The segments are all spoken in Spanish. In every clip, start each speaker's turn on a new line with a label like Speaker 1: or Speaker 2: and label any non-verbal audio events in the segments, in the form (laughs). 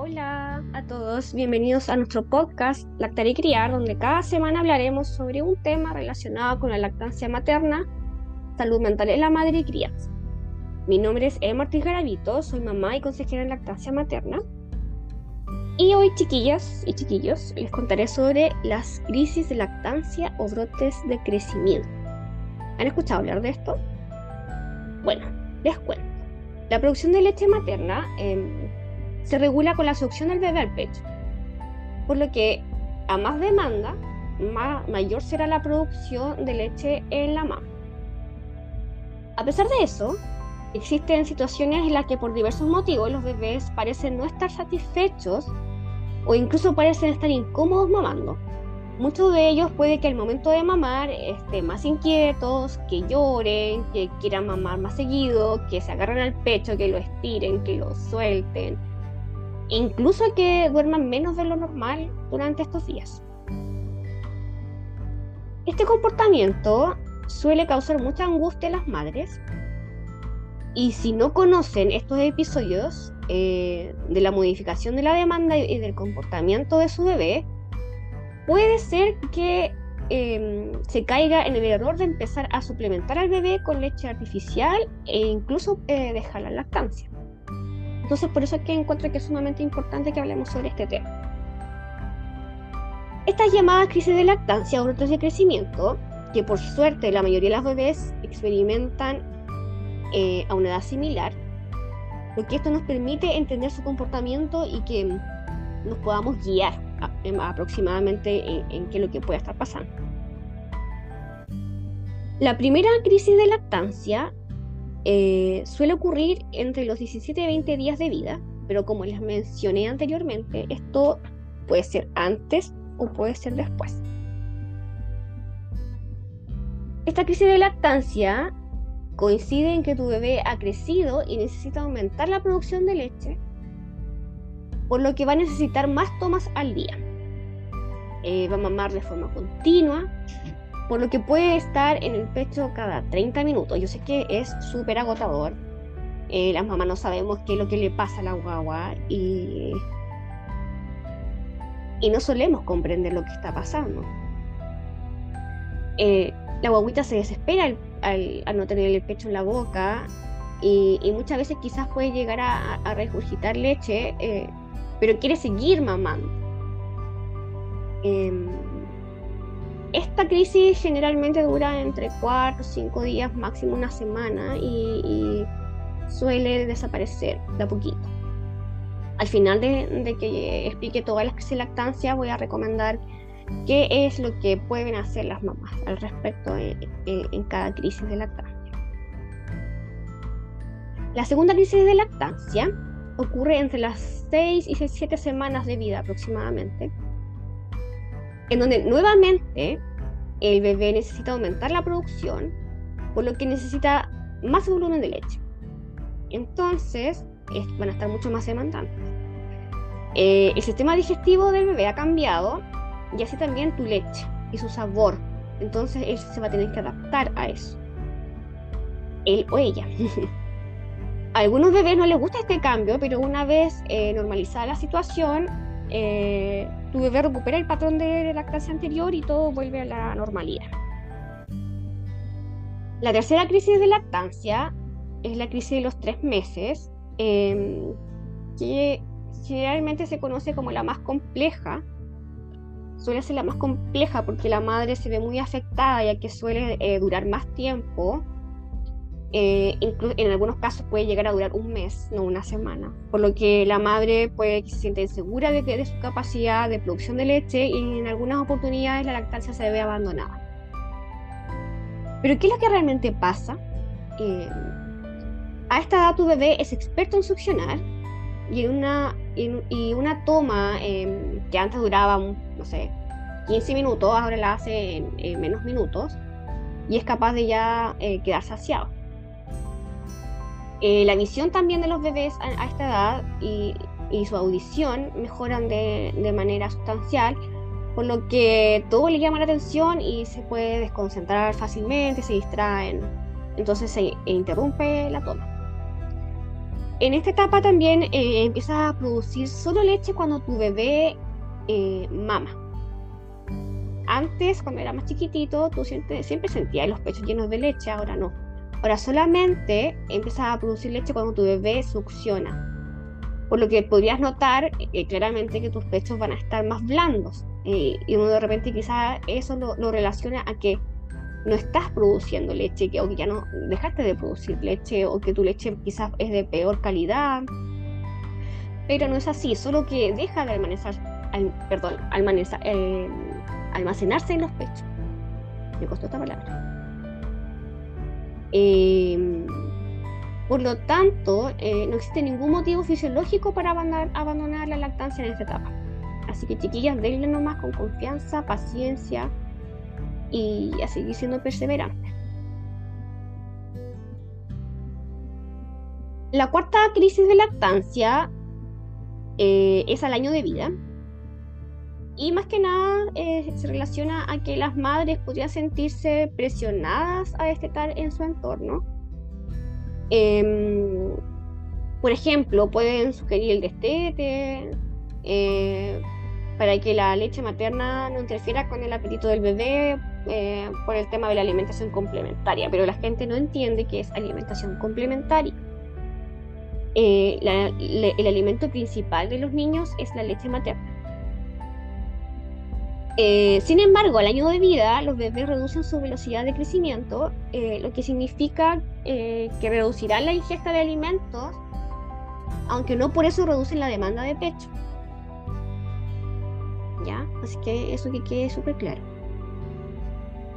Speaker 1: Hola a todos, bienvenidos a nuestro podcast Lactar y Criar, donde cada semana hablaremos sobre un tema relacionado con la lactancia materna, salud mental en la madre y crianza. Mi nombre es Emma Ortiz Garavito, soy mamá y consejera en lactancia materna. Y hoy, chiquillas y chiquillos, les contaré sobre las crisis de lactancia o brotes de crecimiento. ¿Han escuchado hablar de esto? Bueno, les cuento. La producción de leche materna eh, se regula con la succión del al pecho, por lo que a más demanda, mayor será la producción de leche en la mama. A pesar de eso, existen situaciones en las que por diversos motivos los bebés parecen no estar satisfechos o incluso parecen estar incómodos mamando. Muchos de ellos puede que al momento de mamar estén más inquietos, que lloren, que quieran mamar más seguido, que se agarren al pecho, que lo estiren, que lo suelten, incluso que duerman menos de lo normal durante estos días. Este comportamiento suele causar mucha angustia en las madres y si no conocen estos episodios eh, de la modificación de la demanda y del comportamiento de su bebé, puede ser que em, se caiga en el error de empezar a suplementar al bebé con leche artificial e incluso eh, dejar la lactancia. Entonces, por eso es que encuentro que es sumamente importante que hablemos sobre este tema. Estas llamadas crisis de lactancia o brotes de crecimiento, que por suerte la mayoría de las bebés experimentan eh, a una edad similar, porque esto nos permite entender su comportamiento y que nos podamos guiar aproximadamente en, qué es lo que puede estar pasando. La primera crisis de lactancia eh, suele ocurrir entre los 17 y 20 días de vida, pero como les mencioné anteriormente, esto puede ser antes o puede ser después. Esta crisis de lactancia coincide en que tu bebé ha crecido y necesita aumentar la producción de leche por lo que va a necesitar más tomas al día. Eh, va a mamar de forma continua, por lo que puede estar en el pecho cada 30 minutos. Yo sé que es súper agotador. Eh, las mamás no sabemos qué es lo que le pasa a la guagua y, y no solemos comprender lo que está pasando. Eh, la guaguita se desespera al, no tener el pecho en la boca y, muchas veces quizás puede llegar a, a regurgitar leche pero quiere seguir mamando. Esta crisis generalmente dura entre 4 o 5 días, máximo una semana, y, suele desaparecer de a poquito. Al final de, que explique todas las crisis de lactancia, voy a recomendar qué es lo que pueden hacer las mamás al respecto en cada crisis de lactancia. La segunda crisis de lactancia ocurre entre las 6 y 7 semanas de vida aproximadamente, en donde nuevamente el bebé necesita aumentar la producción, por lo que necesita más volumen de leche. Entonces, van a estar mucho más demandantes. Eh, el sistema digestivo del bebé ha cambiado y así también tu leche y su sabor. Entonces, él se va a tener que adaptar a eso. Él o ella. (laughs) A algunos bebés no les gusta este cambio, pero una vez eh, normalizada la situación, eh, tu bebé recupera el patrón de lactancia anterior y todo vuelve a la normalidad. La tercera crisis de lactancia es la crisis de los tres meses, em, que generalmente se conoce como la más compleja. Suele ser la más compleja porque la madre se ve muy afectada ya que suele eh, durar más tiempo eh, en algunos casos puede llegar a durar un mes, no una semana, por lo que la madre puede que se siente insegura de, de su capacidad de producción de leche y en algunas oportunidades la lactancia se ve abandonada. Pero ¿qué es lo que realmente pasa? Eh, a esta edad tu bebé es experto en succionar y, en una, y una toma em, que antes duraba, no sé, 15 minutos, ahora la hace en, menos minutos y es capaz de ya eh, quedar saciado. Eh, la visión también de los bebés a, esta edad y, su audición mejoran de, manera sustancial, por lo que todo le llama la atención y se puede desconcentrar fácilmente, se distraen, entonces se interrumpe la toma. en esta etapa también eh, empiezas a producir solo leche cuando tu bebé eh, mama. Antes, cuando era más chiquitito, tú siempre, siempre sentías los pechos llenos de leche, ahora no. Ahora solamente empiezas a producir leche cuando tu bebé succiona. Por lo que podrías notar eh, claramente que tus pechos van a estar más blandos. y uno de repente quizás eso lo, lo relaciona a que no estás produciendo leche que, o que ya no dejaste de producir leche o que tu leche quizás es de peor calidad. Pero no es así, solo que deja de perdón, eh, almacenarse en los pechos. Me costó esta palabra. Em, por lo tanto, eh, no existe ningún motivo fisiológico para abandonar, la lactancia en esta etapa. Así que chiquillas, denle nomás con confianza, paciencia y a seguir siendo perseverante. La cuarta crisis de lactancia eh, es al año de vida. Y más que nada eh, se relaciona a que las madres podrían sentirse presionadas a destetar en su entorno. Em, por ejemplo, pueden sugerir el destete, eh, para que la leche materna no interfiera con el apetito del bebé eh, por el tema de la alimentación complementaria, pero la gente no entiende que es alimentación complementaria. Eh, el alimento principal de los niños es la leche materna. Eh, sin embargo, al año de vida, los bebés reducen su velocidad de crecimiento, lo que significa que reducirán la ingesta de alimentos, aunque no por eso reducen la demanda de pecho. ¿Ya? Así que eso que quede súper claro.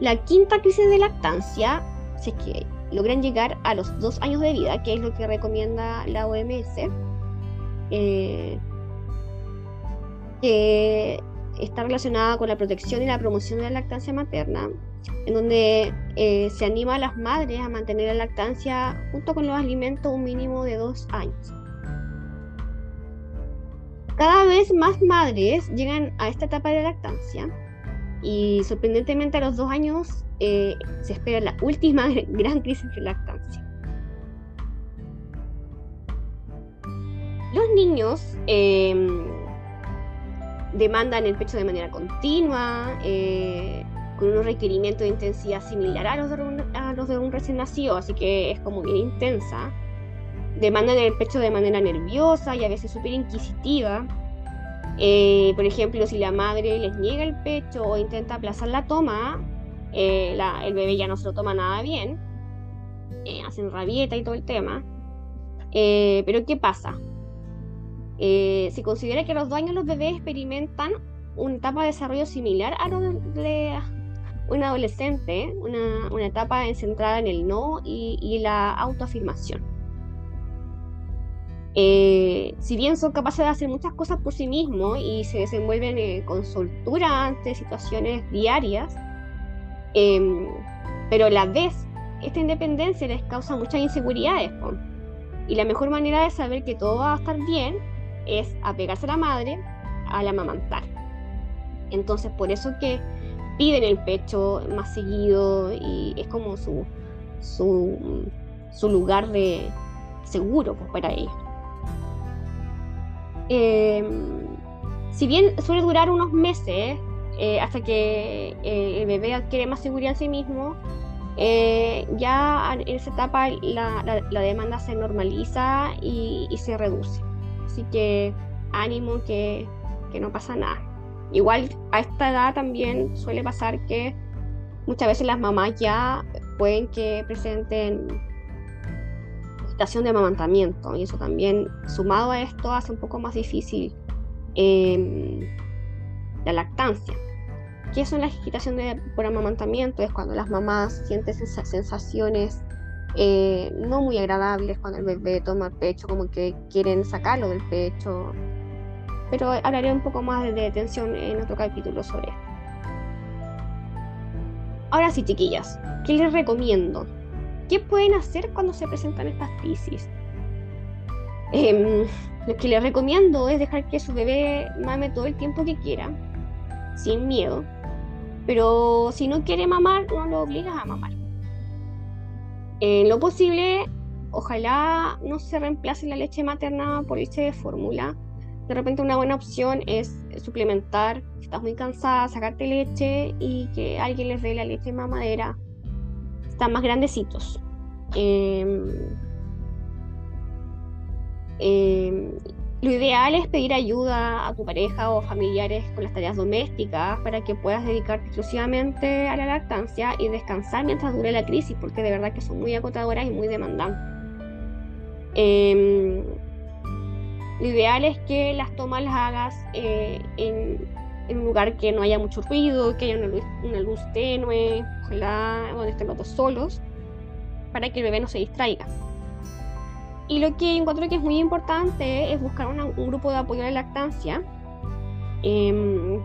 Speaker 1: La quinta crisis de lactancia, si es que logran llegar a los dos años de vida, que es lo que recomienda la OMS, eh, que está relacionada con la protección y la promoción de la lactancia materna, en donde eh, se anima a las madres a mantener la lactancia junto con los alimentos un mínimo de dos años. Cada vez más madres llegan a esta etapa de lactancia y sorprendentemente a los dos años eh, se espera la última (laughs) gran crisis de lactancia. Los niños em, demandan el pecho de manera continua, eh, con unos requerimientos de intensidad similar a los, de un, a los de un recién nacido, así que es como bien intensa. Demandan el pecho de manera nerviosa y a veces súper inquisitiva eh, por ejemplo, si la madre les niega el pecho o intenta aplazar la toma, eh, el bebé ya no se lo toma nada bien, eh, hacen rabieta y todo el tema. pero ¿qué pasa? Se considera que los dos años los bebés experimentan una etapa de desarrollo similar a de un adolescente, una, etapa centrada en el no y la autoafirmación. Eh, si bien son capaces de hacer muchas cosas por sí mismos y se desenvuelven eh, con soltura ante situaciones diarias, em, pero a la vez esta independencia les causa muchas inseguridades. Y la mejor manera de saber que todo va a estar bien es apegarse a la madre al amamantar. Entonces por eso que piden el pecho más seguido y es como su, su, su lugar de seguro pues, para ellos. Em, si bien suele durar unos meses eh, hasta que eh, el bebé adquiere más seguridad en sí mismo, eh, ya en esa etapa la, demanda se normaliza y, se reduce. Así que ánimo que, que no pasa nada. Igual a esta edad también suele pasar que muchas veces las mamás ya pueden que presenten de amamantamiento y eso también sumado a esto hace un poco más difícil em, la lactancia. ¿Qué son las agitaciones por amamantamiento? Es cuando las mamás sienten sensaciones eh, no muy agradables cuando el bebé toma el pecho, como que quieren sacarlo del pecho. Pero hablaré un poco más de detención en otro capítulo sobre esto. Ahora sí, chiquillas, ¿qué les recomiendo? ¿Qué pueden hacer cuando se presentan estas crisis? Em, lo que les recomiendo es dejar que su bebé mame todo el tiempo que quiera, sin miedo. Pero si no quiere mamar, no lo obligas a mamar. En lo posible, ojalá no se reemplace la leche materna por leche de fórmula. De repente una buena opción es suplementar, si estás muy cansada, sacarte leche y que alguien les dé la leche mamadera. Están más grandecitos. Em, em, lo ideal es pedir ayuda a tu pareja o familiares con las tareas domésticas para que puedas dedicarte exclusivamente a la lactancia y descansar mientras dure la crisis, porque de verdad que son muy agotadoras y muy demandantes. Em, lo ideal es que las tomas las hagas eh, en, un lugar que no haya mucho ruido, que haya una luz, una luz tenue, ojalá donde estén los dos solos, para que el bebé no se distraiga. Y lo que encuentro que es muy importante es buscar un grupo de apoyo a la lactancia em,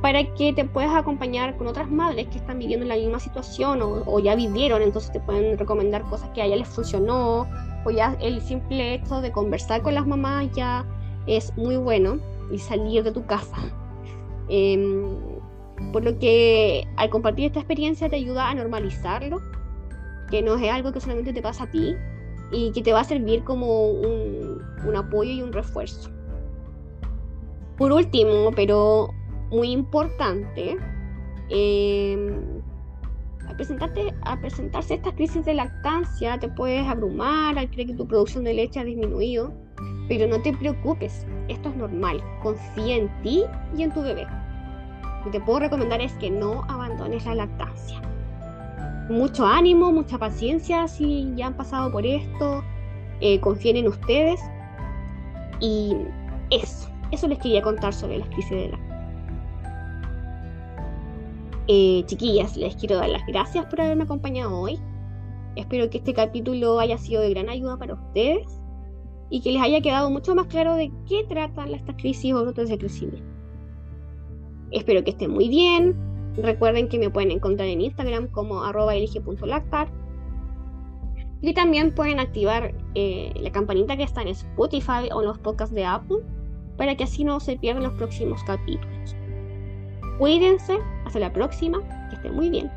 Speaker 1: para que te puedas acompañar con otras madres que están viviendo la misma situación o, ya vivieron, entonces te pueden recomendar cosas que a ella les funcionó o ya el simple hecho de conversar con las mamás ya es muy bueno y salir de tu casa. Em, por lo que al compartir esta experiencia te ayuda a normalizarlo, que no es algo que solamente te pasa a ti, y que te va a servir como un, apoyo y un refuerzo. Por último, pero muy importante, em, al, presentarte, a presentarse estas crisis de lactancia te puedes abrumar al creer que tu producción de leche ha disminuido, pero no te preocupes, esto es normal, confía en ti y en tu bebé. Lo que te puedo recomendar es que no abandones la lactancia mucho ánimo, mucha paciencia si ya han pasado por esto, eh, confíen en ustedes. Y eso, eso les quería contar sobre las crisis de la... Eh, chiquillas, les quiero dar las gracias por haberme acompañado hoy. Espero que este capítulo haya sido de gran ayuda para ustedes y que les haya quedado mucho más claro de qué tratan estas crisis o brotes de crecimiento. Espero que estén muy bien, Recuerden que me pueden encontrar en Instagram como arroba elige.lactar. Y también pueden activar eh, la campanita que está en Spotify o en los podcasts de Apple para que así no se pierdan los próximos capítulos. Cuídense, hasta la próxima, que estén muy bien.